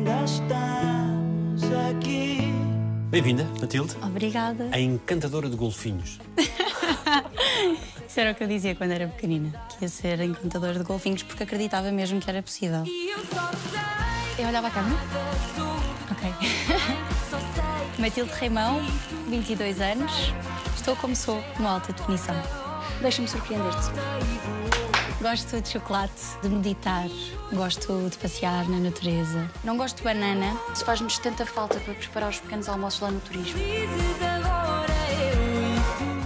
ainda estamos aqui. Bem-vinda, Matilde. Obrigada. A encantadora de golfinhos. Isso era o que eu dizia quando era pequenina, que ia ser encantadora de golfinhos porque acreditava mesmo que era possível. Eu olhava a câmera? Ok. Matilde Reimão, 22 anos. Estou como sou, no alta definição. Deixa-me surpreender-te. Gosto de chocolate, de meditar, gosto de passear na natureza. Não gosto de banana. Isso faz-me tanta falta para preparar os pequenos almoços lá no turismo.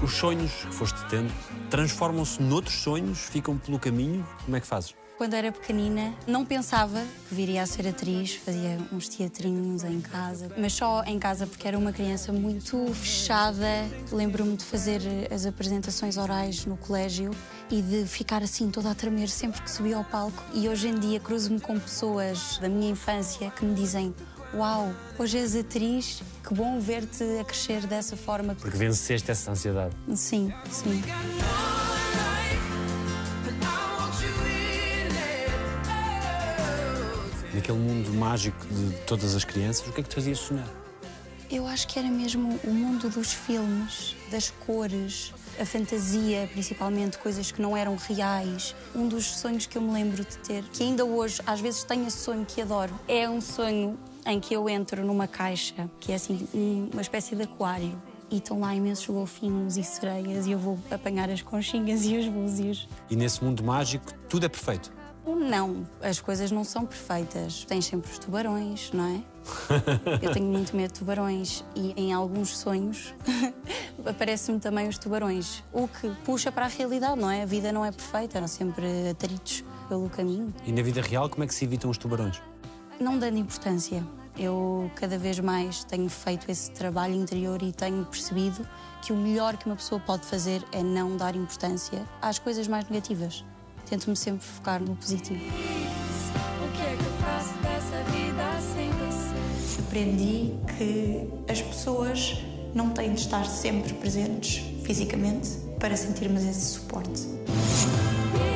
Os sonhos que foste tendo transformam-se noutros sonhos, ficam pelo caminho. Como é que fazes? Quando era pequenina, não pensava que viria a ser atriz, fazia uns teatrinhos em casa, mas só em casa porque era uma criança muito fechada. Lembro-me de fazer as apresentações orais no colégio e de ficar assim toda a tremer sempre que subia ao palco. E hoje em dia cruzo-me com pessoas da minha infância que me dizem: Uau, hoje és atriz, que bom ver-te a crescer dessa forma. Porque venceste essa ansiedade. Sim, sim. Naquele mundo mágico de todas as crianças, o que é que te fazia sonhar? Eu acho que era mesmo o mundo dos filmes, das cores, a fantasia, principalmente coisas que não eram reais. Um dos sonhos que eu me lembro de ter, que ainda hoje às vezes tenho esse sonho que adoro, é um sonho em que eu entro numa caixa, que é assim uma espécie de aquário. E estão lá imensos golfinhos e sereias e eu vou apanhar as conchinhas e os búzios. E nesse mundo mágico, tudo é perfeito. Não, as coisas não são perfeitas. Tens sempre os tubarões, não é? Eu tenho muito medo de tubarões e em alguns sonhos aparecem-me também os tubarões. O que puxa para a realidade, não é? A vida não é perfeita, há sempre atritos pelo caminho. E na vida real, como é que se evitam os tubarões? Não dando importância. Eu cada vez mais tenho feito esse trabalho interior e tenho percebido que o melhor que uma pessoa pode fazer é não dar importância às coisas mais negativas. Tento-me sempre focar no positivo. O que é que eu faço dessa vida sem você? Aprendi que as pessoas não têm de estar sempre presentes fisicamente para sentirmos esse suporte. É?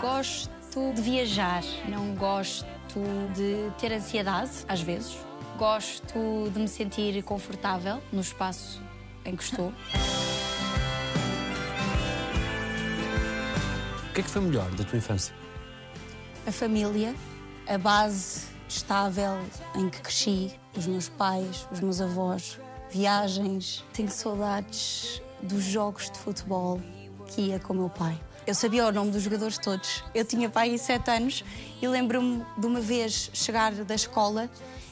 Gosto de viajar, não gosto de ter ansiedade, às vezes. Gosto de me sentir confortável no espaço em que estou. que é que foi melhor da tua infância? A família, a base estável em que cresci, os meus pais, os meus avós, viagens. Tenho saudades dos jogos de futebol que ia com o meu pai. Eu sabia o nome dos jogadores todos. Eu tinha pai e sete anos e lembro-me de uma vez chegar da escola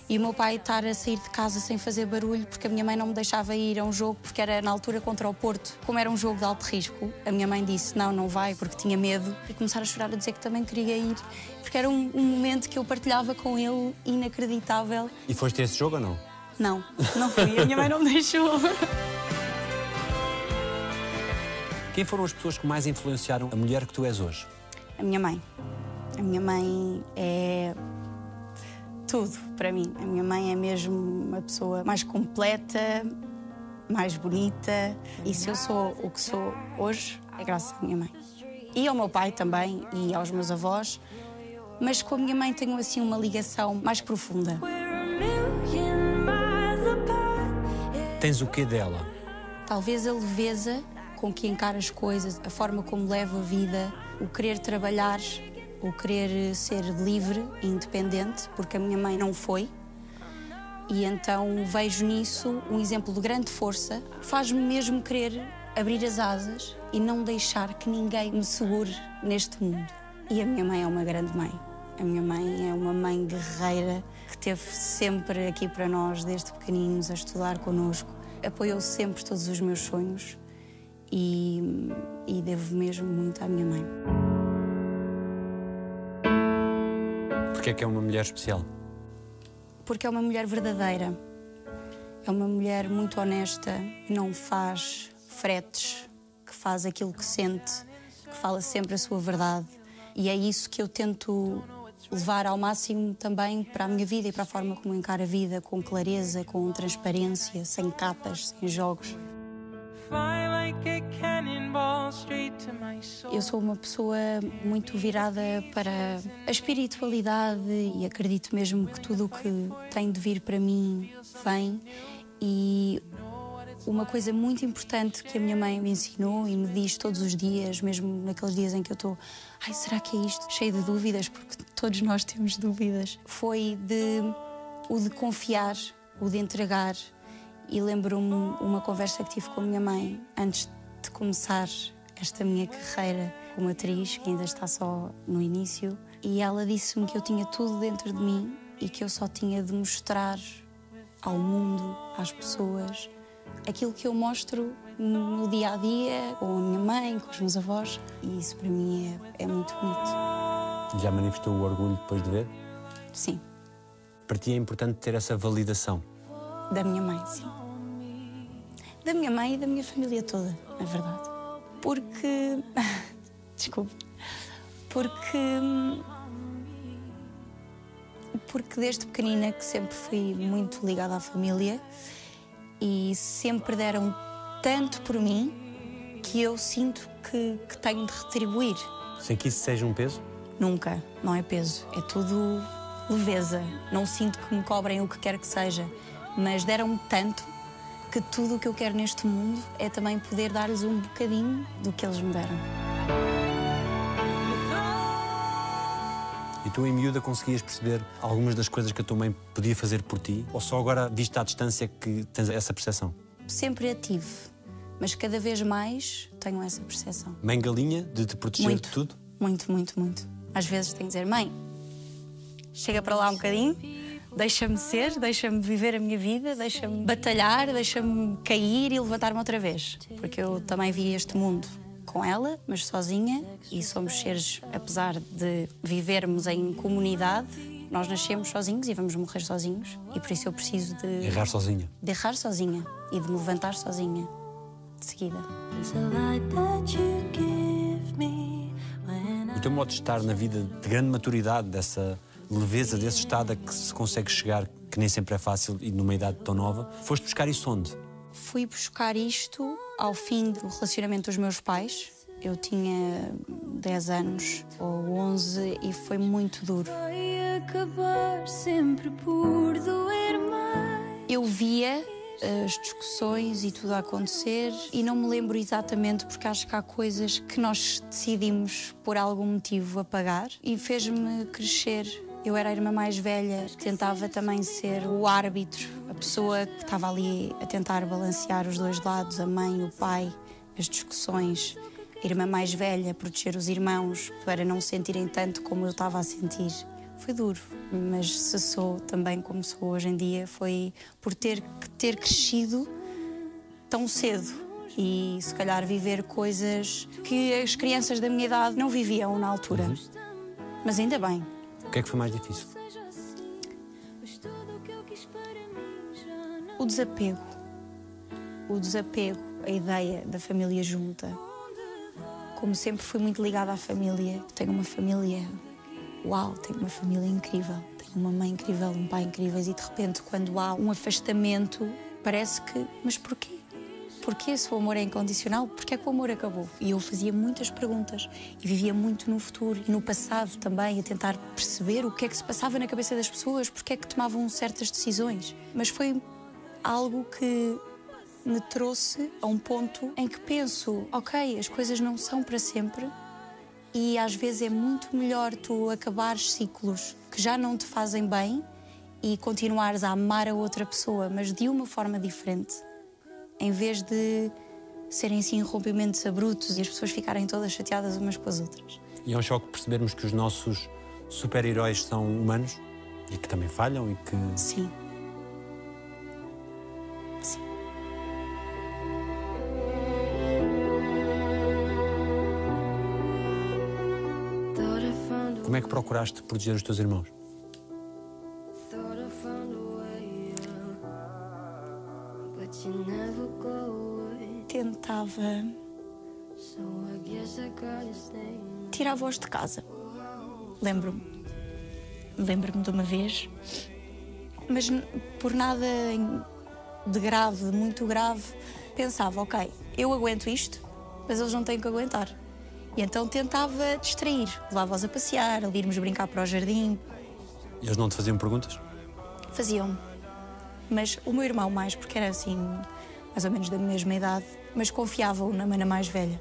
e o meu pai estar a sair de casa sem fazer barulho porque a minha mãe não me deixava ir a um jogo porque era na altura contra o Porto. Como era um jogo de alto risco, a minha mãe disse não, não vai porque tinha medo e começar a chorar a dizer que também queria ir porque era um, um momento que eu partilhava com ele inacreditável. E foste a esse jogo ou não? Não, não fui. A minha mãe não me deixou. Quem foram as pessoas que mais influenciaram a mulher que tu és hoje? A minha mãe. A minha mãe é tudo para mim. A minha mãe é mesmo uma pessoa mais completa, mais bonita. E se eu sou o que sou hoje, é graças à minha mãe. E ao meu pai também, e aos meus avós. Mas com a minha mãe tenho assim uma ligação mais profunda. Tens o quê dela? Talvez a leveza com que encara as coisas, a forma como leva a vida, o querer trabalhar, o querer ser livre e independente, porque a minha mãe não foi. E então vejo nisso um exemplo de grande força, faz-me mesmo querer abrir as asas e não deixar que ninguém me segure neste mundo. E a minha mãe é uma grande mãe. A minha mãe é uma mãe guerreira que esteve sempre aqui para nós, desde pequeninos, a estudar connosco. Apoiou sempre todos os meus sonhos e, e devo mesmo muito à minha mãe. Porque é que é uma mulher especial? Porque é uma mulher verdadeira. É uma mulher muito honesta, que não faz fretes, que faz aquilo que sente, que fala sempre a sua verdade. E é isso que eu tento levar ao máximo também para a minha vida e para a forma como encaro a vida, com clareza, com transparência, sem capas, sem jogos. Eu sou uma pessoa muito virada para a espiritualidade e acredito mesmo que tudo o que tem de vir para mim vem. E uma coisa muito importante que a minha mãe me ensinou e me diz todos os dias, mesmo naqueles dias em que eu estou, ai, será que é isto? Cheio de dúvidas, porque todos nós temos dúvidas, foi de o de confiar, o de entregar. E lembro-me uma conversa que tive com a minha mãe antes de começar esta minha carreira como atriz, que ainda está só no início, e ela disse-me que eu tinha tudo dentro de mim e que eu só tinha de mostrar ao mundo, às pessoas, aquilo que eu mostro no dia a dia, com a minha mãe, com os meus avós, e isso para mim é, é muito bonito. Já manifestou o orgulho depois de ver? Sim, Para ti é importante ter essa validação. Da minha mãe, sim. Da minha mãe e da minha família toda, na verdade. Porque. Desculpe. Porque. Porque desde pequenina que sempre fui muito ligada à família e sempre deram tanto por mim que eu sinto que, que tenho de retribuir. Sem que isso seja um peso? Nunca, não é peso, é tudo leveza. Não sinto que me cobrem o que quer que seja, mas deram-me tanto que tudo o que eu quero neste mundo é também poder dar-lhes um bocadinho do que eles me deram. E tu, em miúda, conseguias perceber algumas das coisas que a tua mãe podia fazer por ti? Ou só agora, vista à distância, que tens essa percepção? Sempre a tive, mas cada vez mais tenho essa percepção. Mãe galinha, de te proteger Muito. de tudo? Muito, muito, muito. Às vezes tenho de dizer, mãe, chega para lá um bocadinho, deixa-me ser, deixa-me viver a minha vida, deixa-me batalhar, deixa-me cair e levantar-me outra vez. Porque eu também vi este mundo com ela, mas sozinha, e somos seres, apesar de vivermos em comunidade, nós nascemos sozinhos e vamos morrer sozinhos, e por isso eu preciso de, Errar sozinha. de errar sozinha e de me levantar sozinha, de seguida. O teu modo de estar na vida de grande maturidade, dessa leveza, desse estado a que se consegue chegar, que nem sempre é fácil e numa idade tão nova, foste buscar isso onde? Fui buscar isto ao fim do relacionamento dos meus pais. Eu tinha 10 anos ou 11 e foi muito duro. vai acabar sempre por doer mais. Eu via as discussões e tudo a acontecer e não me lembro exatamente porque acho que há coisas que nós decidimos por algum motivo apagar e fez-me crescer. Eu era a irmã mais velha, tentava também ser o árbitro, a pessoa que estava ali a tentar balancear os dois lados, a mãe, o pai, as discussões. A irmã mais velha, proteger os irmãos para não sentirem tanto como eu estava a sentir. Foi duro, mas se sou também como sou hoje em dia foi por ter ter crescido tão cedo e se calhar viver coisas que as crianças da minha idade não viviam na altura. Mas ainda bem. O que é que foi mais difícil? O desapego. O desapego, a ideia da família junta. Como sempre fui muito ligada à família, tenho uma família. Uau, tenho uma família incrível. Tenho uma mãe incrível, um pai incríveis e de repente, quando há um afastamento, parece que. Mas porquê? Porquê se o amor é incondicional? Porquê é que o amor acabou? E eu fazia muitas perguntas e vivia muito no futuro e no passado também, a tentar perceber o que é que se passava na cabeça das pessoas, porque é que tomavam certas decisões. Mas foi algo que me trouxe a um ponto em que penso: ok, as coisas não são para sempre e às vezes é muito melhor tu acabares ciclos que já não te fazem bem e continuares a amar a outra pessoa, mas de uma forma diferente, em vez de serem assim rompimentos abruptos e as pessoas ficarem todas chateadas umas com as outras. E é um choque percebermos que os nossos super-heróis são humanos e que também falham e que Sim. Sim. Como é que procuraste proteger os teus irmãos? Tentava gotta stay. tirar-vos de casa. Lembro-me. Lembro-me de uma vez, mas por nada de grave, de muito grave, pensava: ok, eu aguento isto, mas eles não têm que aguentar. E então tentava distrair, levava-os a passear, a irmos brincar para o jardim, Eles não te faziam perguntas? faziam. Mas o meu irmão mais, porque era assim, mais ou menos da mesma idade, mas confiavam na mana mais velha,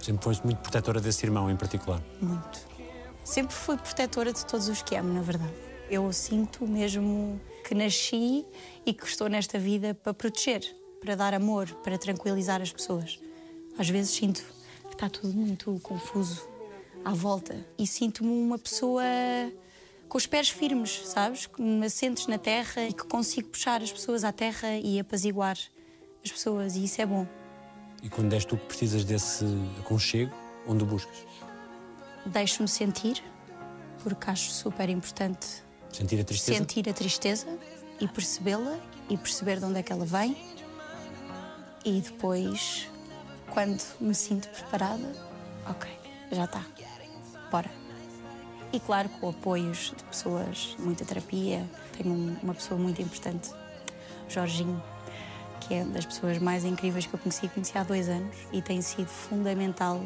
Sempre foste muito protetora desse irmão em particular. muito. Sempre fui protetora de todos os que amo, na verdade. Eu sinto mesmo que nasci e que estou nesta vida para proteger, para dar amor, para tranquilizar as pessoas. Às vezes sinto que está tudo muito confuso à volta e sinto-me uma pessoa com os pés firmes, sabes? Que me assentes na terra e que consigo puxar as pessoas à terra e apaziguar as pessoas, e isso é bom. E quando és tu que precisas desse aconchego, onde o buscas? Deixo-me sentir, porque acho super importante Sentir a tristeza? sentir a tristeza e percebê-la e perceber de onde é que ela vem. E depois, quando me sinto preparada, ok, já está, bora. E claro, com apoios de pessoas, muita terapia. Tenho um- uma pessoa muito importante, Jorginho, que é uma das pessoas mais incríveis que eu conheci, conheci há dois anos e tem sido fundamental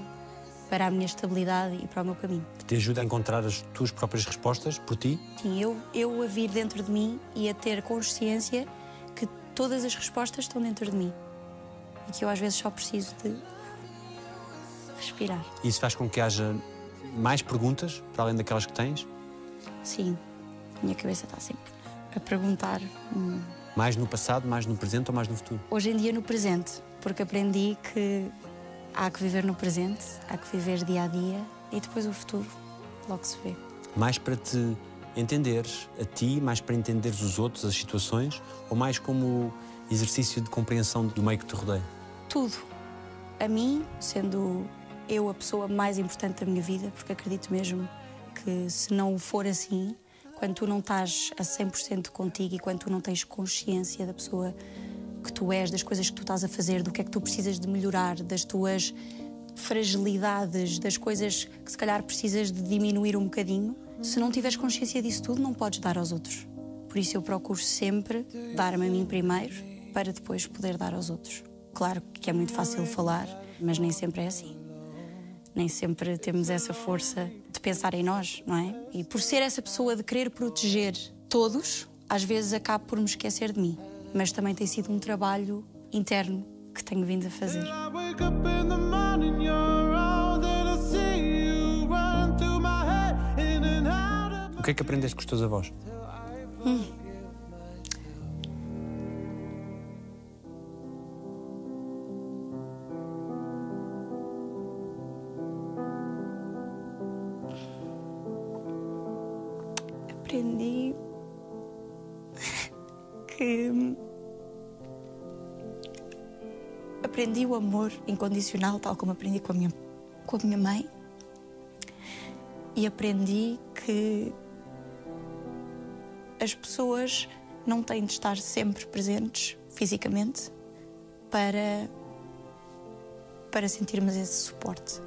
para a minha estabilidade e para o meu caminho. Que te ajuda a encontrar as tuas próprias respostas por ti? Sim, eu, eu a vir dentro de mim e a ter consciência que todas as respostas estão dentro de mim e que eu às vezes só preciso de respirar. Isso faz com que haja mais perguntas, para além daquelas que tens? Sim, a minha cabeça está sempre a perguntar. hum, Mais no passado, mais no presente ou mais no futuro? Hoje em dia no presente, porque aprendi que há que viver no presente, há que viver dia a dia e depois o futuro logo se vê. Mais para te entenderes a ti, mais para entenderes os outros, as situações, ou mais como exercício de compreensão do meio que te rodeia? tudo. A mim, sendo eu a pessoa mais importante da minha vida, porque acredito mesmo que se não for assim, quando tu não estás a 100% contigo e quando tu não tens consciência da pessoa que tu és, das coisas que tu estás a fazer, do que é que tu precisas de melhorar, das tuas fragilidades, das coisas que se calhar precisas de diminuir um bocadinho, se não tiveres consciência disso tudo, não podes dar aos outros. Por isso eu procuro sempre dar-me a mim primeiro para depois poder dar aos outros. Claro que é muito fácil falar, mas nem sempre é assim. Nem sempre temos essa força de pensar em nós, não é? E por ser essa pessoa de querer proteger todos, às vezes acabo por me esquecer de mim. Mas também tem sido um trabalho interno que tenho vindo a fazer. O que é que aprendeste com os teus avós? aprendi o amor incondicional, tal como aprendi com a minha, com a minha mãe, e aprendi que as pessoas não têm de estar sempre presentes fisicamente para para sentirmos esse suporte.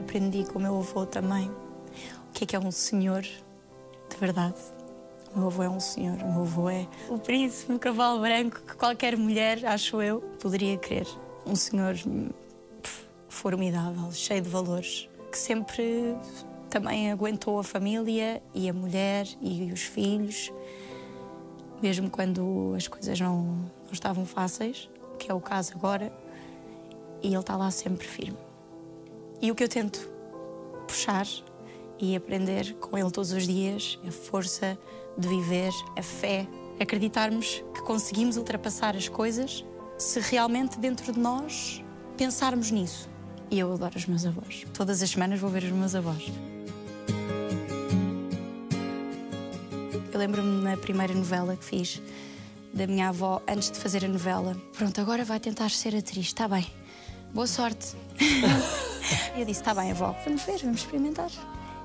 Aprendi com o meu avô também o que é que é um senhor de verdade. O meu avô é um senhor, o meu avô é o príncipe no cavalo branco que qualquer mulher, acho eu, poderia querer. Um senhor pff, formidável, cheio de valores, que sempre também aguentou a família e a mulher e os filhos, mesmo quando as coisas não, não estavam fáceis, que é o caso agora, e ele está lá sempre firme. E o que eu tento puxar e aprender com ele todos os dias é a força de viver, a fé, acreditarmos que conseguimos ultrapassar as coisas se realmente dentro de nós pensarmos nisso. E eu adoro os meus avós. Todas as semanas vou ver os meus avós. Eu lembro-me na primeira novela que fiz da minha avó antes de fazer a novela. Pronto, agora vai tentar ser atriz, está bem. Boa sorte. eu disse: está bem, avó, vamos ver, vamos experimentar.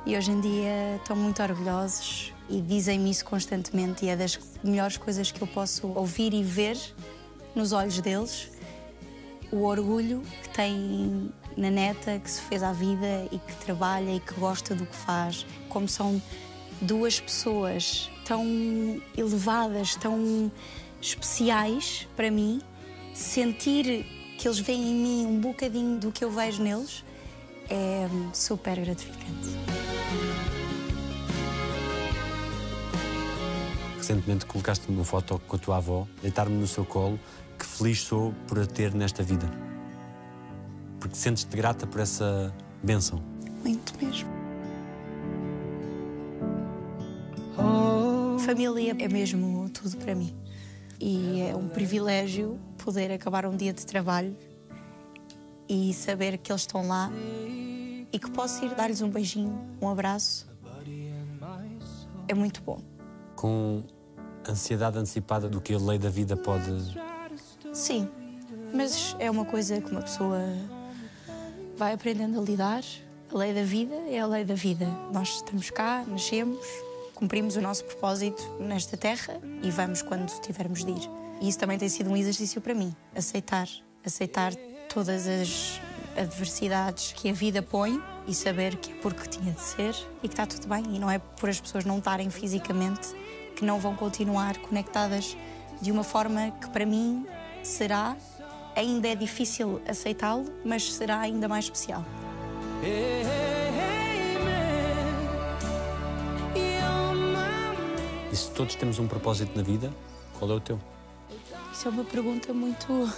E hoje em dia estão muito orgulhosos e dizem-me isso constantemente, e é das melhores coisas que eu posso ouvir e ver nos olhos deles o orgulho que tem na neta que se fez à vida e que trabalha e que gosta do que faz. Como são duas pessoas tão elevadas, tão especiais para mim, sentir que eles veem em mim um bocadinho do que eu vejo neles, é super gratificante. Recentemente colocaste-me uma foto com a tua avó, deitar-me no seu colo. Que feliz sou por a ter nesta vida. Porque sentes-te grata por essa bênção. Muito mesmo. Família é mesmo tudo para mim. E é um privilégio poder acabar um dia de trabalho e saber que eles estão lá e que posso ir dar-lhes um beijinho, um abraço. É muito bom. Com ansiedade antecipada do que a lei da vida pode. Sim, mas é uma coisa que uma pessoa vai aprendendo a lidar. A lei da vida é a lei da vida. Nós estamos cá, nascemos, cumprimos o nosso propósito nesta terra e vamos quando tivermos de ir. E isso também tem sido um exercício para mim, aceitar, aceitar todas as adversidades que a vida põe e saber que é porque tinha de ser e que está tudo bem e não é por as pessoas não estarem fisicamente que não vão continuar conectadas de uma forma que para mim será ainda é difícil aceitá-lo, mas será ainda mais especial. E se todos temos um propósito na vida, qual é o teu? Isso é uma pergunta muito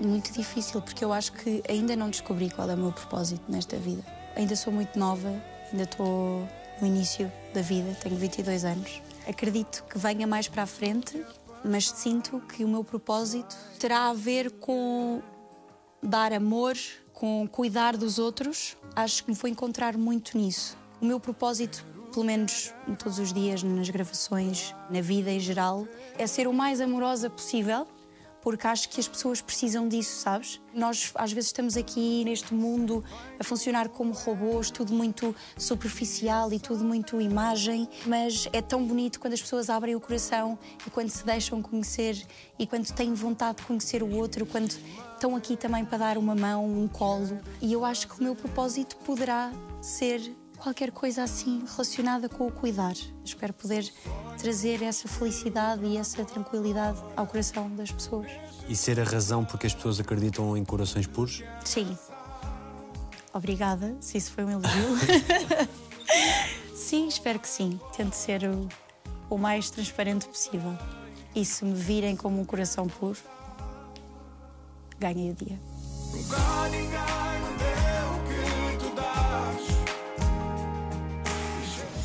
muito difícil porque eu acho que ainda não descobri qual é o meu propósito nesta vida. Ainda sou muito nova, ainda estou no início da vida, tenho 22 anos. Acredito que venha mais para a frente, mas sinto que o meu propósito terá a ver com dar amor, com cuidar dos outros. Acho que me vou encontrar muito nisso. O meu propósito, pelo menos todos os dias nas gravações, na vida em geral, é ser o mais amorosa possível, porque acho que as pessoas precisam disso, sabes? Nós às vezes estamos aqui neste mundo a funcionar como robôs, tudo muito superficial e tudo muito imagem, mas é tão bonito quando as pessoas abrem o coração e quando se deixam conhecer e quando têm vontade de conhecer o outro, quando estão aqui também para dar uma mão, um colo. E eu acho que o meu propósito poderá ser qualquer coisa assim relacionada com o cuidar. Espero poder trazer essa felicidade e essa tranquilidade ao coração das pessoas. E ser a razão porque as pessoas acreditam em corações puros? Sim. Obrigada, se isso foi um elogio. sim, espero que sim. Tento ser o, o mais transparente possível. E se me virem como um coração puro, ganhei o dia.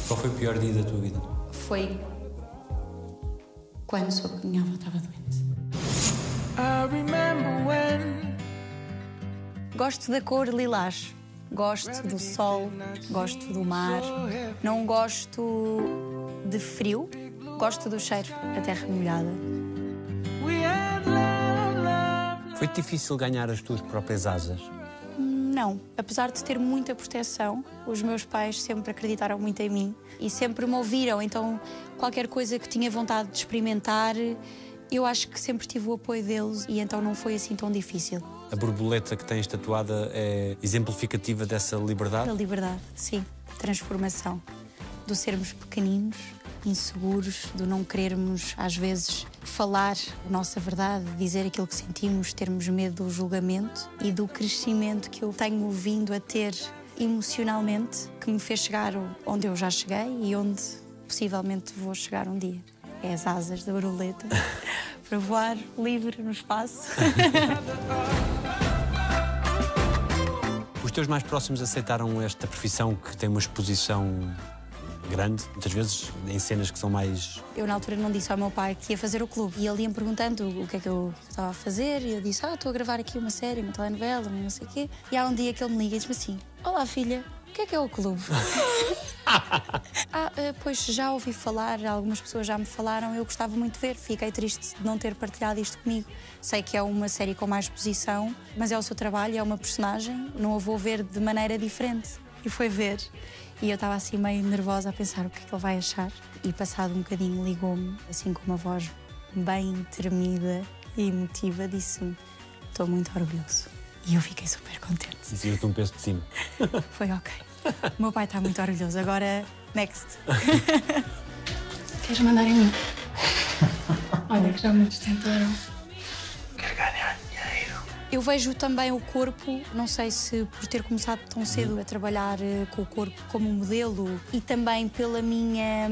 Qual foi o pior dia da tua vida? Foi quando soube que minha avó estava doente. I remember when Gosto da cor lilás. Gosto do sol, gosto do mar. Não gosto de frio. Gosto do cheiro da terra molhada. Foi difícil ganhar as tuas próprias asas? Não, apesar de ter muita proteção, os meus pais sempre acreditaram muito em mim e sempre me ouviram. Então, qualquer coisa que tinha vontade de experimentar, eu acho que sempre tive o apoio deles e então não foi assim tão difícil. A borboleta que tens tatuada é exemplificativa dessa liberdade? A liberdade, sim, transformação. Do sermos pequeninos, inseguros, do não querermos, às vezes, falar a nossa verdade, dizer aquilo que sentimos, termos medo do julgamento e do crescimento que eu tenho vindo a ter emocionalmente, que me fez chegar onde eu já cheguei e onde possivelmente vou chegar um dia. É as asas da borboleta para voar livre no espaço. Os teus mais próximos aceitaram esta profissão que tem uma exposição grande, muitas vezes em cenas que são mais. Eu, na altura, não disse ao meu pai que ia fazer o clube. E ele ia-me perguntando o que é que eu estava a fazer. E eu disse: Ah, estou a gravar aqui uma série, uma telenovela, não sei o quê. E há um dia que ele me liga e diz-me assim: Olá, filha, o que é que é o clube? ah, eh, pois já ouvi falar, algumas pessoas já me falaram, eu gostava muito de ver. Fiquei triste de não ter partilhado isto comigo. Sei que é uma série com mais exposição, mas é o seu trabalho, é uma personagem, não a vou ver de maneira diferente. E foi ver. E eu estava assim meio nervosa a pensar o que é que ele vai achar. E passado um bocadinho ligou-me, assim com uma voz bem tremida e emotiva, disse-me: Estou muito orgulhoso. E eu fiquei super contente. E tira-te um peso de cima. Foi ok. O meu pai está muito orgulhoso. Agora, next. Queres mandar em mim? Olha, que já muitos tentaram. Eu vejo também o corpo, não sei se por ter começado tão cedo a trabalhar eh, com o corpo como modelo e também pela minha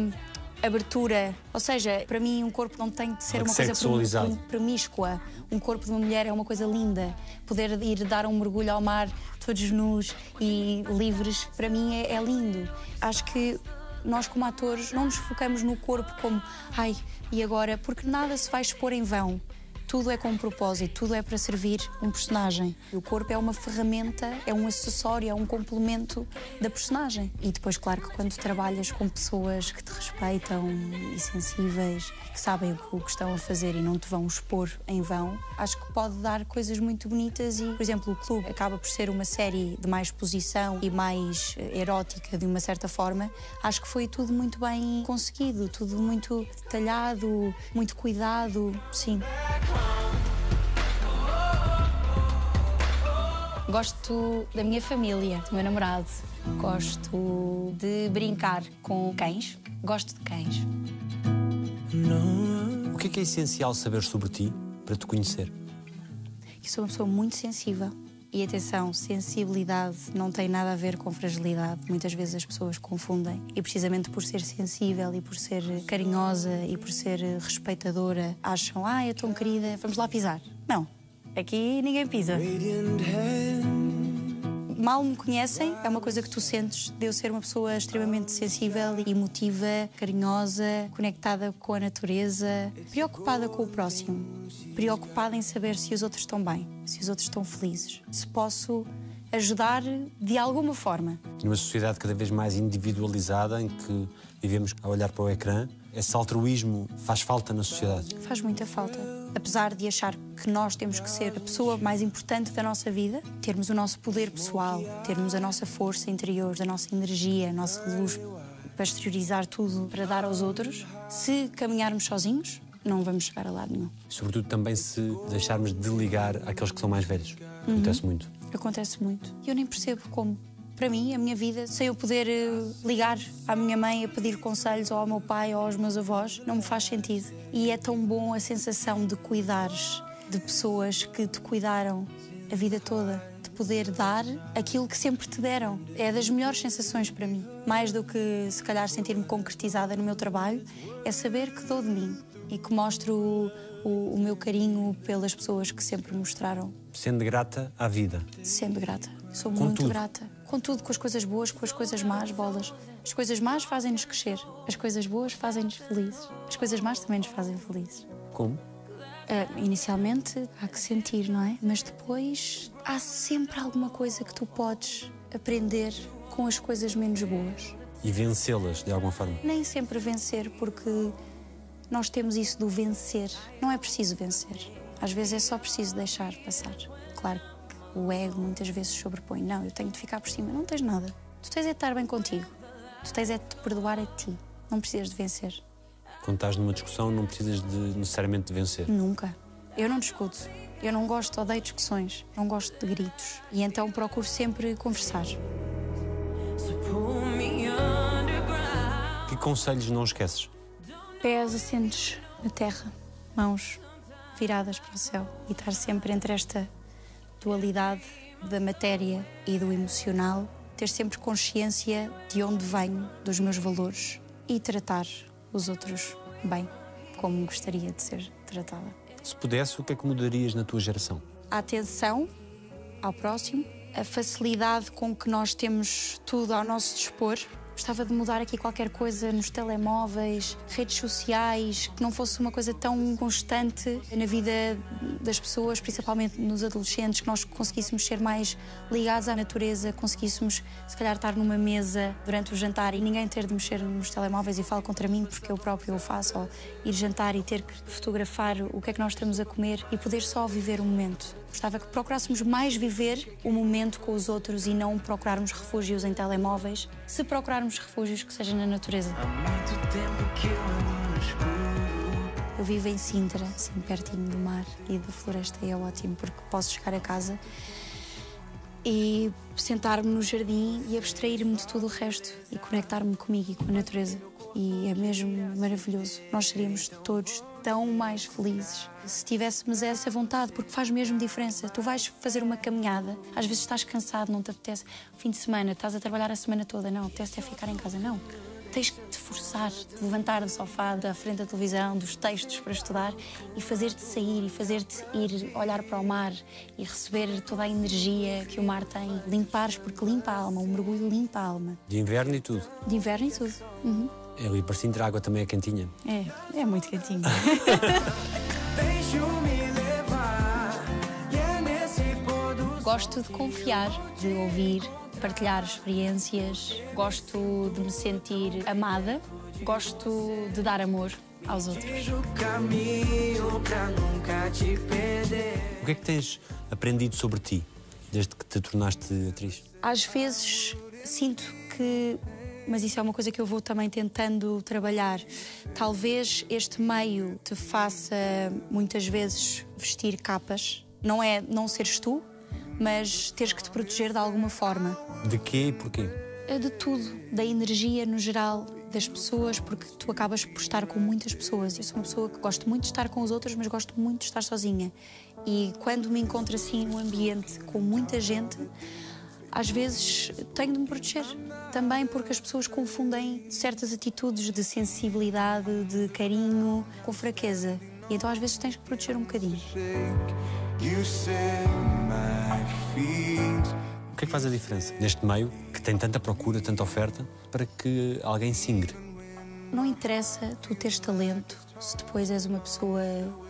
abertura. Ou seja, para mim um corpo não tem de ser uma coisa promíscua. Um corpo de uma mulher é uma coisa linda. Poder ir dar um mergulho ao mar todos nus e livres, para mim é, é lindo. Acho que nós como atores não nos focamos no corpo como ai, e agora? Porque nada se vai expor em vão. Tudo é com um propósito, tudo é para servir um personagem. O corpo é uma ferramenta, é um acessório, é um complemento da personagem. E depois, claro, que quando trabalhas com pessoas que te respeitam e sensíveis, que sabem o que- estão a fazer e não te vão expor em vão, acho que pode dar coisas muito bonitas. E, por exemplo, o clube acaba por ser uma série de mais exposição e mais eh, erótica, de uma certa forma. Acho que foi tudo muito bem conseguido, tudo muito detalhado, muito cuidado. Sim. Gosto da minha família, do meu namorado. Gosto de brincar com cães. Gosto de cães. O que é que é essencial saber sobre ti para te conhecer? Eu sou uma pessoa muito sensível. E atenção, sensibilidade não tem nada a ver com fragilidade. Muitas vezes as pessoas confundem. E precisamente por ser sensível e por ser carinhosa e por ser respeitadora, acham, ah, eu tão querida, vamos lá pisar. Não, aqui ninguém pisa. Mal me conhecem, é uma coisa que tu sentes de eu ser uma pessoa extremamente sensível, emotiva, carinhosa, conectada com a natureza, preocupada com o próximo, preocupada em saber se os outros estão bem, se os outros estão felizes, se posso ajudar de alguma forma. Numa sociedade cada vez mais individualizada, em que vivemos a olhar para o ecrã, esse altruísmo faz falta na sociedade. Faz muita falta. Apesar de achar que nós temos que ser a pessoa mais importante da nossa vida, termos o nosso poder pessoal, termos a nossa força interior, a nossa energia, a nossa luz para exteriorizar tudo para dar aos outros, se caminharmos sozinhos, não vamos chegar a lado nenhum. Sobretudo também se deixarmos de ligar àqueles que são mais velhos. Acontece muito. Acontece muito. E eu nem percebo como. Para mim, a minha vida, sem eu poder eh, ligar à minha mãe a pedir conselhos ou ao meu pai ou aos meus avós, não me faz sentido. E é tão bom a sensação de cuidares de pessoas que te cuidaram a vida toda, de poder dar aquilo que sempre te deram. É das melhores sensações para mim. Mais do que, se calhar, sentir-me concretizada no meu trabalho, é saber que dou de mim e que mostro o, o meu carinho pelas pessoas que sempre me mostraram Sendo grata à vida. Sendo grata. Sou Com muito tudo. grata. Com tudo, com as coisas boas, com as coisas más, bolas. As coisas más fazem-nos crescer. As coisas boas fazem-nos felizes. As coisas más também nos fazem felizes. Como? Ah, inicialmente há que sentir, não é? Mas depois há sempre alguma coisa que tu podes aprender com as coisas menos boas. E vencê-las de alguma forma. Nem sempre vencer, porque nós temos isso do vencer. Não é preciso vencer. Às vezes é só preciso deixar passar. Claro o ego muitas vezes sobrepõe. Não, eu tenho de ficar por cima. Não tens nada. Tu tens é de estar bem contigo. Tu tens é de te perdoar a ti. Não precisas de vencer. Quando estás numa discussão, não precisas de, necessariamente de vencer. Nunca. Eu não discuto. Eu não gosto, odeio discussões. Não gosto de gritos. E então procuro sempre conversar. Que conselhos não esqueces? Pés assentos na terra, mãos viradas para o céu e estar sempre entre esta dualidade da matéria e do emocional, ter sempre consciência de onde venho, dos meus valores e tratar os outros bem, como gostaria de ser tratada. Se pudesse, o que é que mudarias na tua geração? A atenção ao próximo, a facilidade com que nós temos tudo ao nosso dispor. Gostava de mudar aqui qualquer coisa nos telemóveis, redes sociais, que não fosse uma coisa tão constante na vida das pessoas, principalmente nos adolescentes, que nós conseguíssemos ser mais ligados à natureza, conseguíssemos, se calhar, estar numa mesa durante o jantar e ninguém ter de mexer nos telemóveis e falo contra mim porque eu próprio o faço, ou ir jantar e ter que fotografar o que é que nós estamos a comer e poder só viver o momento. Gostava que procurássemos mais viver o momento com os outros e não procurarmos refúgios em telemóveis. Se procurarmos refúgios, que seja na natureza. Eu vivo em Sintra, assim, pertinho do mar e da floresta, e é ótimo porque posso chegar a casa e sentar-me no jardim e abstrair-me de tudo o resto e conectar-me comigo e com a natureza. E é mesmo maravilhoso. Nós seríamos todos tão mais felizes se tivéssemos essa vontade, porque faz mesmo diferença. Tu vais fazer uma caminhada, às vezes estás cansado, não te apetece. Fim de semana, estás a trabalhar a semana toda, não, apetece é ficar em casa, não. Tens que te forçar, levantar do sofá, da frente da televisão, dos textos para estudar e fazer-te sair e fazer-te ir olhar para o mar e receber toda a energia que o mar tem. Limpares, porque limpa a alma, o mergulho limpa a alma. De inverno e tudo. De inverno e tudo. Uhum. Eu e para Sintra a água também é quentinha. É, é muito quentinho. Deixo-me levar. E é Gosto de confiar, de ouvir, partilhar experiências. Gosto de me sentir amada. Gosto de dar amor aos outros. Vejo o caminho pra nunca te perder. O que é que tens aprendido sobre ti desde que te tornaste atriz? Às vezes sinto que, mas isso é uma coisa que eu vou também tentando trabalhar. Talvez este meio te faça muitas vezes vestir capas. Não é não seres tu, mas teres que te proteger de alguma forma. De quê e porquê? É de tudo, da energia no geral, das pessoas, porque tu acabas por estar com muitas pessoas. Eu sou uma pessoa que gosto muito de estar com os outros, mas gosto muito de estar sozinha. E quando me encontro assim num ambiente com muita gente, às vezes tenho de me proteger. Também porque as pessoas confundem certas atitudes de sensibilidade, de carinho, com fraqueza. E então às vezes tens que proteger um bocadinho. O que é que faz a diferença neste meio que tem tanta procura, tanta oferta, para que alguém se ingre? Não interessa tu teres talento se depois és uma pessoa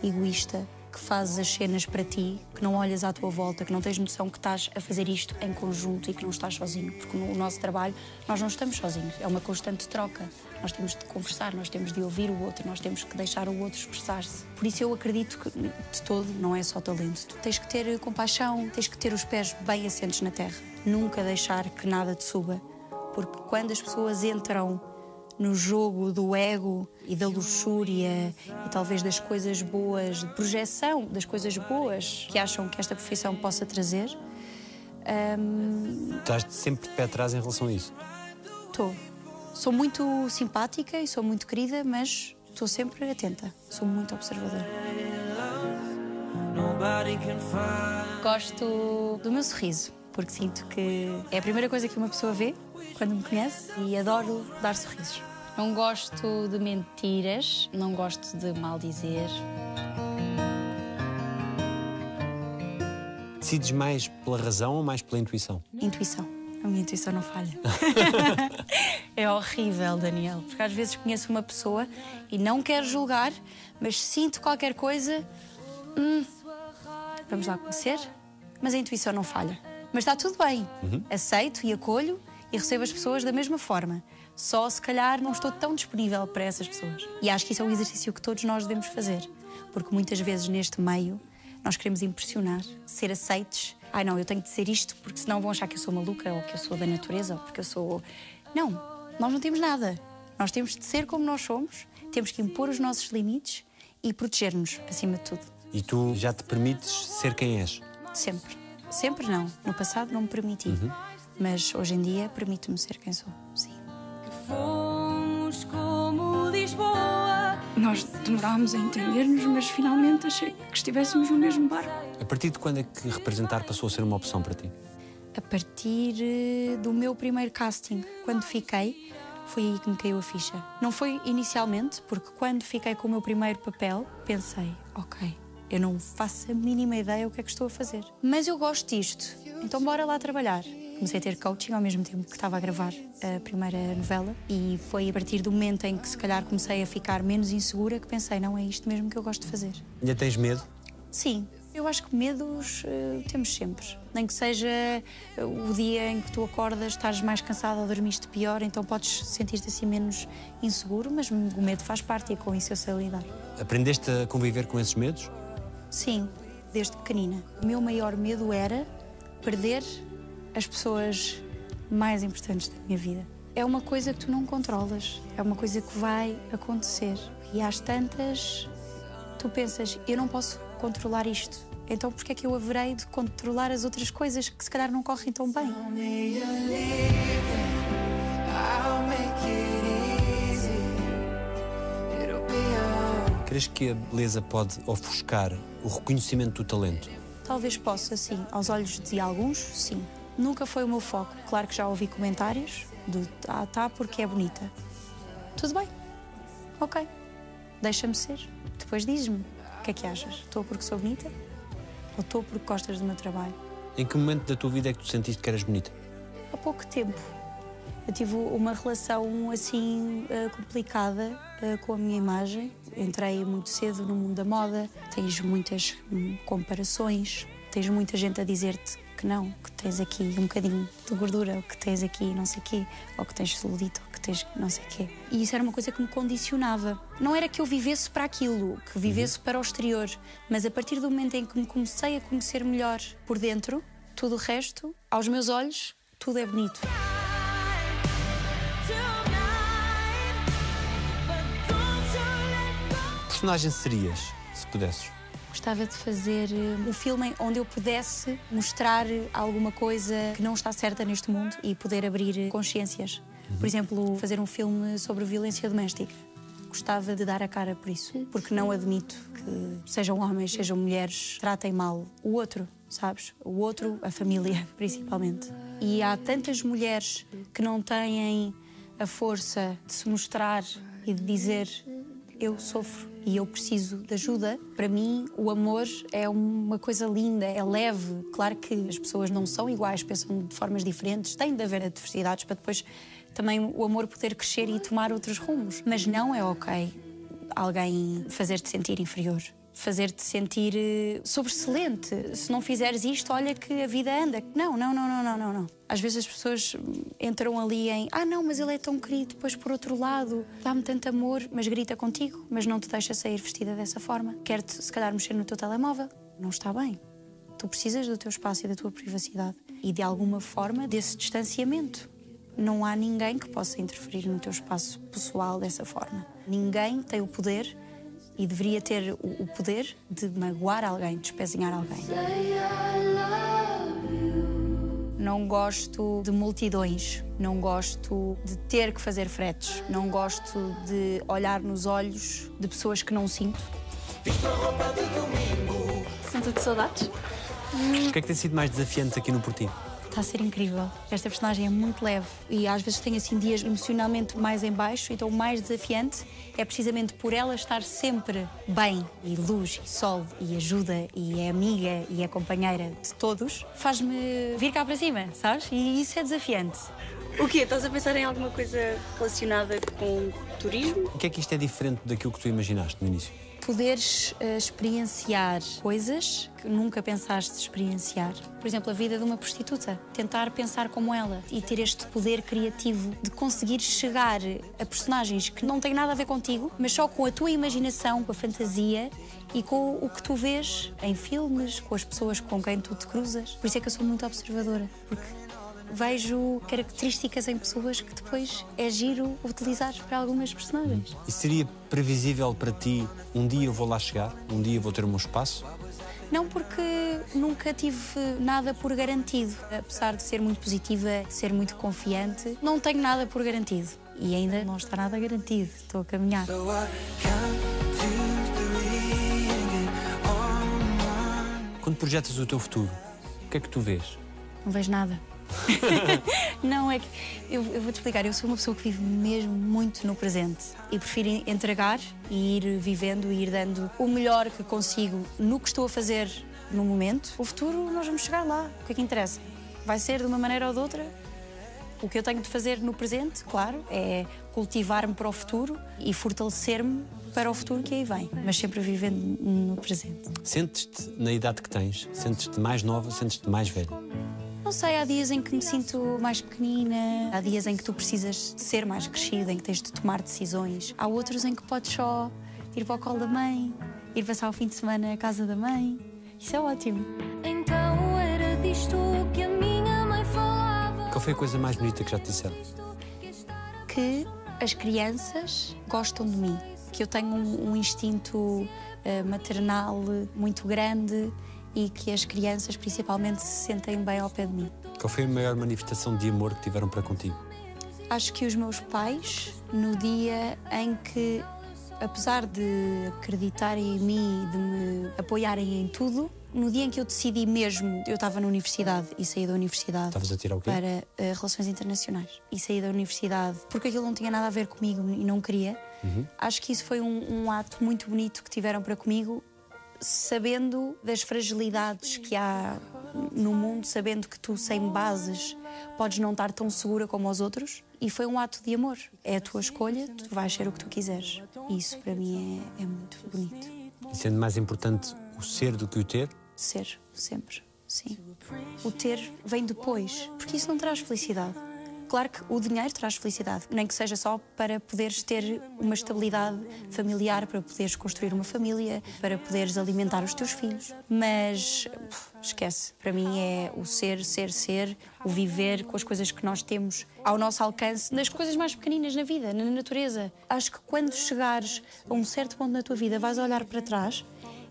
egoísta que fazes as cenas para ti, que não olhas à tua volta, que não tens noção que estás a fazer isto em conjunto e que não estás sozinho. Porque no nosso trabalho nós não estamos sozinhos, é uma constante troca. Nós temos de conversar, nós temos de ouvir o outro, nós temos que deixar o outro expressar-se. Por isso eu acredito que de todo não é só talento. Tu tens que ter compaixão, tens que ter os pés bem assentes na terra. Nunca deixar que nada te suba. Porque quando as pessoas entram no jogo do ego e da luxúria e talvez das coisas boas, de projeção das coisas boas que acham que esta profissão possa trazer, hum, Estás sempre de pé atrás em relação a isso. estou. Sou muito simpática e sou muito querida, mas estou sempre atenta. Sou muito observadora. Gosto do meu sorriso, porque sinto que é a primeira coisa que uma pessoa vê quando me conhece e adoro dar sorrisos. Não gosto de mentiras, não gosto de mal dizer. Decides mais pela razão ou mais pela intuição? Intuição. A minha intuição não falha. é horrível, Daniel, porque às vezes conheço uma pessoa e não quero julgar, mas sinto qualquer coisa. Hum, vamos lá conhecer? Mas a intuição não falha. Mas está tudo bem. Aceito e acolho e recebo as pessoas da mesma forma. Só se calhar não estou tão disponível para essas pessoas. E acho que isso é um exercício que todos nós devemos fazer. Porque muitas vezes neste meio nós queremos impressionar, ser aceites. Ai não, eu tenho de ser isto porque senão vão achar que eu sou maluca ou que eu sou da natureza ou porque eu sou. Não, nós não temos nada. Nós temos de ser como nós somos, temos que impor os nossos limites e proteger-nos acima de tudo. E tu já te permites ser quem és? Sempre. Sempre não. No passado não me permiti. Mas hoje em dia permito-me ser quem sou. Sim. Fomos como Lisboa. Nós demorámos a entender-nos, mas finalmente achei que estivéssemos no mesmo barco. A partir de quando é que representar passou a ser uma opção para ti? A partir eh, do meu primeiro casting, quando fiquei, foi aí que me caiu a ficha. Não foi inicialmente, porque quando fiquei com o meu primeiro papel, pensei, ok, eu não faço a mínima ideia o que é que estou a fazer. Mas eu gosto disto, então bora lá trabalhar. Comecei a ter coaching ao mesmo tempo que estava a gravar a primeira novela e foi a partir do momento em que se calhar comecei a ficar menos insegura que pensei, não é isto mesmo que eu gosto de fazer. Ainda tens medo? Sim, eu acho que medos eh, temos sempre. Nem que seja eh, o dia em que tu acordas, estás mais cansado ou dormiste pior, então podes sentir-te assim menos inseguro, mas o medo faz parte e com isso eu sei lidar. Aprendeste a conviver com esses medos? Sim, desde pequenina. O meu maior medo era perder as pessoas mais importantes da minha vida. É uma coisa que tu não controlas, é uma coisa que vai acontecer. E às tantas, tu pensas, eu não posso controlar isto. Então, por que é que eu haverei de controlar as outras coisas que se calhar não correm tão bem? Crees que a beleza pode ofuscar o reconhecimento do talento? Talvez possa, sim. Aos olhos de alguns, sim. Nunca foi o meu foco. Claro que já ouvi comentários do ah, tá porque é bonita. Tudo bem. Ok. Deixa-me ser. Depois diz-me. O que é que achas? Estou porque sou bonita? Ou estou porque gostas do meu trabalho? Em que momento da tua vida é que tu sentiste que eras bonita? Há pouco tempo. Eu tive uma relação assim eh, complicada eh, com a minha imagem. Entrei muito cedo no mundo da moda, tens muitas hum, comparações, tens muita gente a dizer-te que não, que tens aqui um bocadinho de gordura, ou que tens aqui não sei o quê, ou que tens celulite, ou que tens não sei o quê. E isso era uma coisa que me condicionava. Não era que eu vivesse para aquilo, que vivesse para o exterior, mas a partir do momento em que me comecei a conhecer melhor por dentro, tudo o resto, aos meus olhos, tudo é bonito. Personagem serias, se pudesses? Gostava de fazer eh, um filme onde eu pudesse mostrar alguma coisa que não está certa neste mundo e poder abrir consciências. Por exemplo, fazer um filme sobre violência doméstica. Gostava de dar a cara por isso, porque não admito que sejam homens, sejam mulheres, tratem mal o outro, sabes? O outro, a família, principalmente. E há tantas mulheres que não têm a força de se mostrar e de dizer eu sofro e eu preciso de ajuda. Para mim, o amor é uma coisa linda, é leve. Claro que as pessoas não são iguais, pensam de formas diferentes, tem de haver adversidades para depois também o amor poder crescer e tomar outros rumos. Mas não é ok alguém fazer-te sentir inferior. Fazer-te sentir eh, sobressalente. Se não fizeres isto, olha que a vida anda. Não, não, não, não, não, não, não. Às vezes as pessoas hum, entram ali em ah, não, mas ele é tão querido, depois por outro lado, dá-me tanto amor, mas grita contigo, mas não te deixa sair vestida dessa forma. Quer-te, se calhar, mexer no teu telemóvel. Não está bem. Tu precisas do teu espaço e da tua privacidade. E de alguma forma desse distanciamento. Não há ninguém que possa interferir no teu espaço pessoal dessa forma. Ninguém tem o poder e deveria ter o, o poder de magoar alguém, de espezinhar alguém. Não gosto de multidões, não gosto de ter que fazer fretes, não gosto de olhar nos olhos de pessoas que não sinto. Sinto-te saudades? O que é que tem sido mais desafiante aqui no Portinho? Está a ser incrível. Esta personagem é muito leve e às vezes tem assim dias emocionalmente mais em baixo, então o mais desafiante é precisamente por ela estar sempre bem e luz e sol e ajuda e é amiga e é companheira de todos, faz-me vir cá para cima, sabes? E isso é desafiante. O quê? Estás a pensar em alguma coisa relacionada com turismo? O que é que isto é diferente daquilo que tu imaginaste no início? Poderes eh, experienciar coisas que nunca pensaste experienciar. Por exemplo, a vida de uma prostituta. Tentar pensar como ela e ter este poder criativo de conseguir chegar a personagens que não têm nada a ver contigo, mas só com a tua imaginação, com a fantasia e com o que tu vês em filmes, com as pessoas com quem tu te cruzas. Por isso é que eu sou muito observadora, porque vejo características em pessoas que depois é giro utilizar para algumas personagens. E seria previsível para ti um dia eu vou lá chegar? Um dia eu vou ter o meu espaço? Não porque nunca tive nada por garantido. Apesar de ser muito positiva, de ser muito confiante, não tenho nada por garantido. E ainda não está nada garantido. Estou a caminhar. Quando projetas o teu futuro, o que é que tu vês? Não vejo nada. não, é que eu, eu vou-te explicar. Eu sou uma pessoa que vive mesmo muito no presente e prefiro entregar e ir vivendo e ir dando o melhor que consigo no que estou a fazer no momento. O futuro, nós vamos chegar lá. O que é que interessa? Vai ser de uma maneira ou de outra? O que eu tenho de fazer no presente, claro, é cultivar-me para o futuro e fortalecer-me para o futuro que aí vem, mas sempre vivendo no presente. Sentes-te na idade que tens? Sentes-te mais nova? Sentes-te mais velha? Não sei, há dias em que me sinto mais pequenina, há dias em que tu precisas de ser mais crescida, em que tens de tomar decisões. Há outros em que podes só ir para o colo da mãe, ir passar o fim de semana à casa da mãe. Isso é ótimo. Então era disto que a minha mãe falava. Qual foi a coisa mais bonita que já te disseram? que as crianças gostam de mim, que eu tenho um, um instinto eh, maternal muito grande e que as crianças principalmente se sentem bem ao pé de mim. Qual foi a maior manifestação de amor que tiveram para contigo? Acho que os meus pais, no dia em que apesar de acreditarem em mim e de me apoiarem em tudo, no dia em que eu decidi mesmo, eu estava na universidade e saí da universidade Estavas a tirar o quê? para eh, Relações Internacionais e saí da universidade porque aquilo não tinha nada a ver comigo e não queria. Acho que isso foi um, um ato muito bonito que tiveram para comigo, sabendo das fragilidades que há no mundo, sabendo que tu, sem bases, podes não estar tão segura como os outros. E foi um ato de amor. É a tua escolha, tu vais ser o que tu quiseres. E isso para mim é, é muito bonito. E sendo mais importante o ser do que o ter, Ser, sempre, sim. O ter vem depois, porque isso não traz felicidade. Claro que o dinheiro traz felicidade, nem que seja só para poderes ter uma estabilidade familiar, para poderes construir uma família, para poderes alimentar os teus filhos. Mas esquece, para mim é o ser, ser, ser, o viver com as coisas que nós temos ao nosso alcance, nas coisas mais pequeninas na vida, na natureza. Acho que quando chegares a um certo ponto na tua vida, vais olhar para trás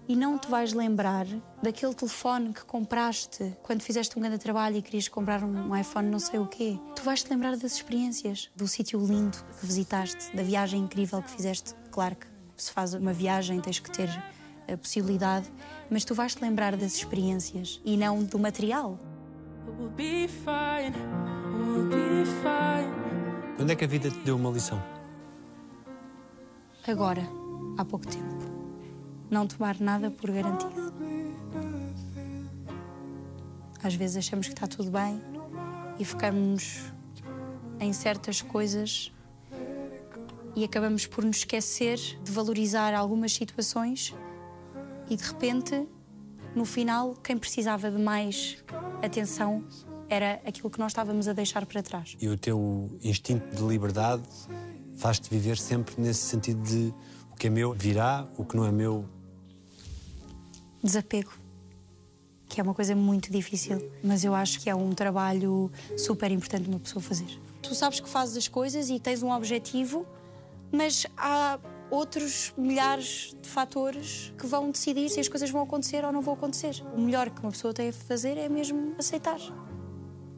e não te vais lembrar daquele telefone que compraste quando fizeste um grande trabalho e querias comprar um iPhone não sei o quê. Tu vais te lembrar das experiências, do sítio lindo que visitaste, da viagem incrível que fizeste. Claro que se faz uma viagem tens que ter a possibilidade, mas tu vais te lembrar das experiências e não do material. We'll be fine. We'll be fine. quando é que a vida te deu uma lição? Agora, há pouco tempo. Não tomar nada por garantido. Às vezes achamos que está tudo bem e focamos em certas coisas e acabamos por nos esquecer de valorizar algumas situações e de repente, no final, quem precisava de mais atenção era aquilo que nós estávamos a deixar para trás. E o teu instinto de liberdade faz-te viver sempre nesse sentido de o que é meu virá, o que não é meu. Desapego, que é uma coisa muito difícil, mas eu acho que é um trabalho super importante uma pessoa fazer. Tu sabes que fazes as coisas e tens um objetivo, mas há outros milhares de fatores que vão decidir se as coisas vão acontecer ou não vão acontecer. O melhor que uma pessoa tem a fazer é mesmo aceitar.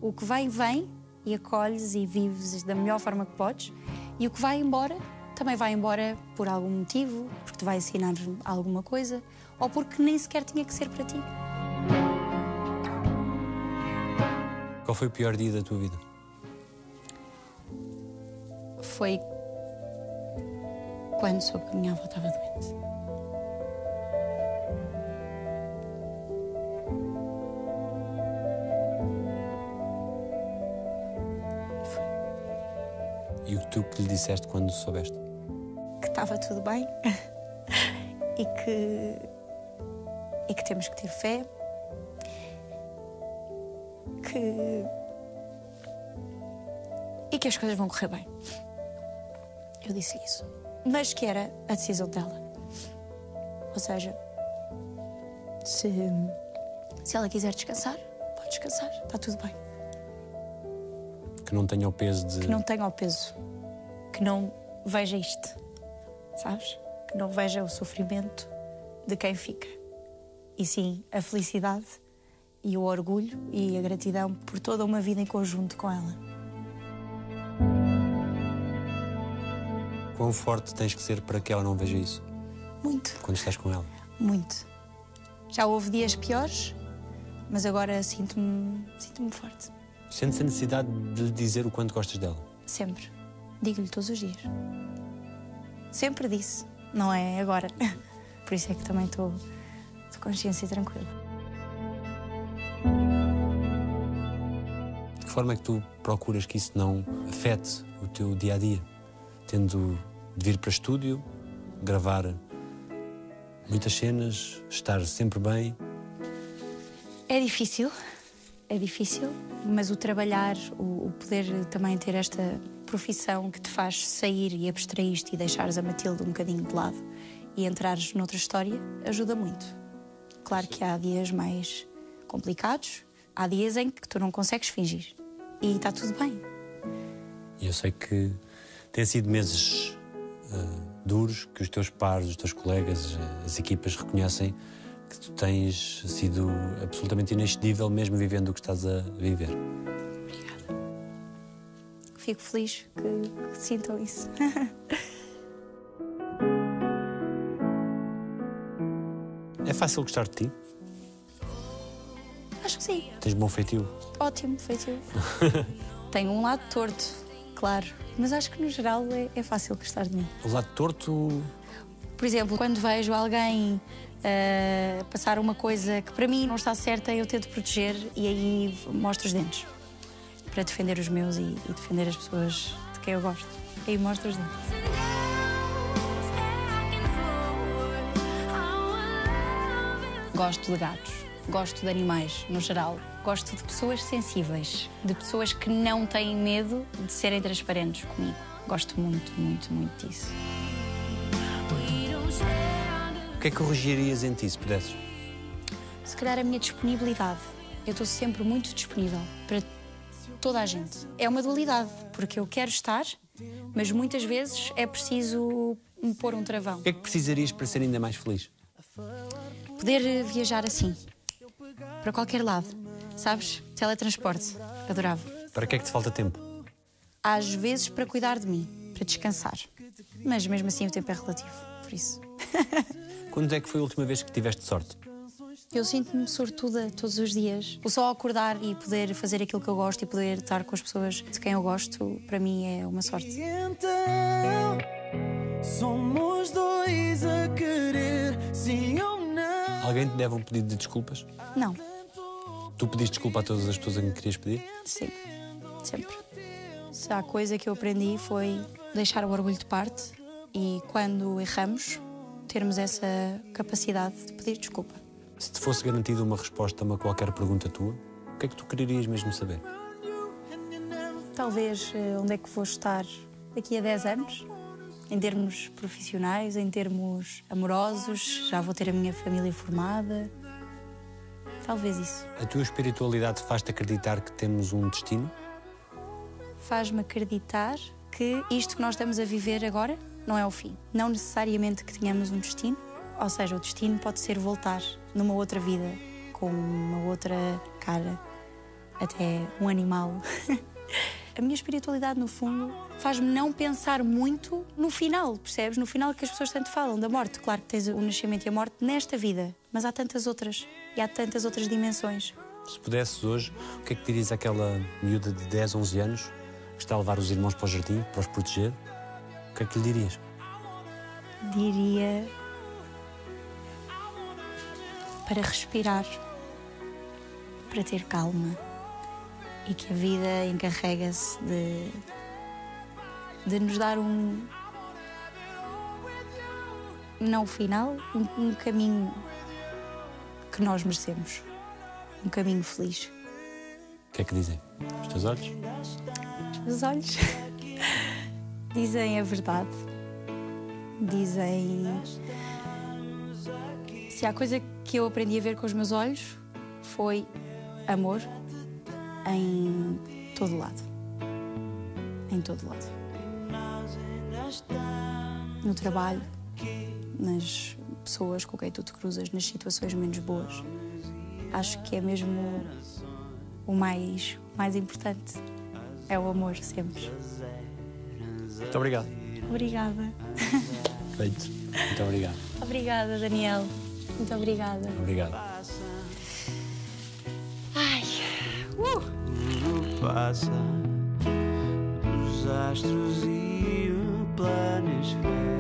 O que vem, vem e acolhes e vives da melhor forma que podes, e o que vai embora também vai embora por algum motivo, porque te vai ensinar alguma coisa, ou porque nem sequer tinha que ser para ti. Qual foi o pior dia da tua vida? Foi quando soube que a minha avó estava doente. E o que tu que lhe disseste quando soubeste? Estava tudo bem e que, e que temos que ter fé, que. e que as coisas vão correr bem. Eu disse isso. Mas que era a decisão dela. Ou seja, se, se ela quiser descansar, pode descansar, está tudo bem. Que não tenha o peso de. Que não tenha o peso, que não veja isto, sabes? Que não veja o sofrimento de quem fica. E sim, a felicidade e o orgulho e a gratidão por toda uma vida em conjunto com ela. Quão forte tens que ser para que ela não veja isso Muito. quando estás com ela? Muito. Já houve dias piores, mas agora sinto-me sinto forte. Sentes a necessidade de lhe dizer o quanto gostas dela? Sempre. Digo-lhe todos os dias. Sempre disse. Não é agora. Por isso é que também estou de consciência tranquila. De que forma é que tu procuras que isso não afete o teu dia a dia? Tendo de vir para estúdio, gravar muitas cenas, estar sempre bem. É difícil, é difícil, mas o trabalhar, o, o poder também ter esta profissão que te faz sair e abstrair-te e deixares a Matilde um bocadinho de lado e entrares noutra história, ajuda muito. Claro que há dias mais complicados, há dias em que tu não consegues fingir e está tudo bem. Eu sei que têm sido meses ah, duros, que os teus pares, os teus colegas, ah, as equipas reconhecem que tu tens sido absolutamente inexcedível, mesmo vivendo o que estás a viver fico feliz que, que sintam isso. é fácil gostar de ti? Acho que sim. Tens bom feitio? Ótimo feitio. Tenho um lado torto, claro, mas acho que no geral é, é fácil gostar de mim. O lado torto? Por exemplo, quando vejo alguém uh, passar uma coisa que para mim não está certa, eu tento proteger e aí mostro os dentes. Para defender os meus e, e defender as pessoas de quem eu gosto. Aí mostro os dentes. Gosto de gatos, gosto de animais no geral. Gosto de pessoas sensíveis, de pessoas que não têm medo de serem transparentes comigo. Gosto muito, muito, muito disso. O que é que corrigirias em ti se pudesses? Se calhar a minha disponibilidade. Eu estou sempre muito disponível para toda a gente. É uma dualidade, porque eu quero estar, mas muitas vezes é preciso me pôr um travão. O que é que precisarias para ser ainda mais feliz? Poder eh, viajar assim, para qualquer lado, sabes? Teletransporte, adorava. Para que é que te falta tempo? Às vezes para cuidar de mim, para descansar. Mas mesmo assim o tempo é relativo, por isso. Quando é que foi a última vez que tiveste sorte? Eu sinto-me sortuda todos os dias. O só acordar e poder fazer aquilo que eu gosto e poder estar com as pessoas de quem eu gosto, para mim é uma sorte. Então, somos dois a querer, sim ou não. Alguém te deve um pedido de desculpas? Não, Tu pediste desculpa a todas as pessoas a quem querias pedir? sim, sempre. Se há coisa que eu aprendi foi deixar o orgulho de parte e quando erramos, termos essa capacidade de pedir desculpa. Se te fosse garantida uma resposta a uma qualquer pergunta tua, o que é que tu quererias mesmo saber? Talvez eh, onde é que vou estar daqui a 10 anos, em termos profissionais, em termos amorosos, já vou ter a minha família formada. Talvez isso. A tua espiritualidade faz-te acreditar que temos um destino? Faz-me acreditar que isto que nós estamos a viver agora não é o fim. Não necessariamente que tenhamos um destino, ou seja, o destino pode ser voltar numa outra vida, com uma outra cara, até um animal. A minha espiritualidade, no fundo, faz-me não pensar muito no final, percebes? No final que as pessoas tanto falam da morte. Claro que tens o nascimento e a morte nesta vida, mas há tantas outras e há tantas outras dimensões. Se pudesses hoje, o que é que dirias àquela miúda de 10, 11 anos que está a levar os irmãos para o jardim, para os proteger? O que é que lhe dirias? Diria. Para respirar, para ter calma e que a vida encarrega-se de. de nos dar um. não final, um, um caminho que nós merecemos. Um caminho feliz. O que é que dizem? Os teus olhos? Os olhos dizem a verdade. Dizem. Se há coisa que eu aprendi a ver com os meus olhos foi amor em todo lado. Em todo lado. No trabalho, nas pessoas com quem tu te cruzas, nas situações menos boas. Acho que é mesmo o mais, mais importante. É o amor, sempre. Muito obrigado. Obrigada. Feito. Muito obrigado. Obrigada, Daniel. Muito obrigada. Obrigado. Ai. Uh! Tudo passa, os astros e o planisfério.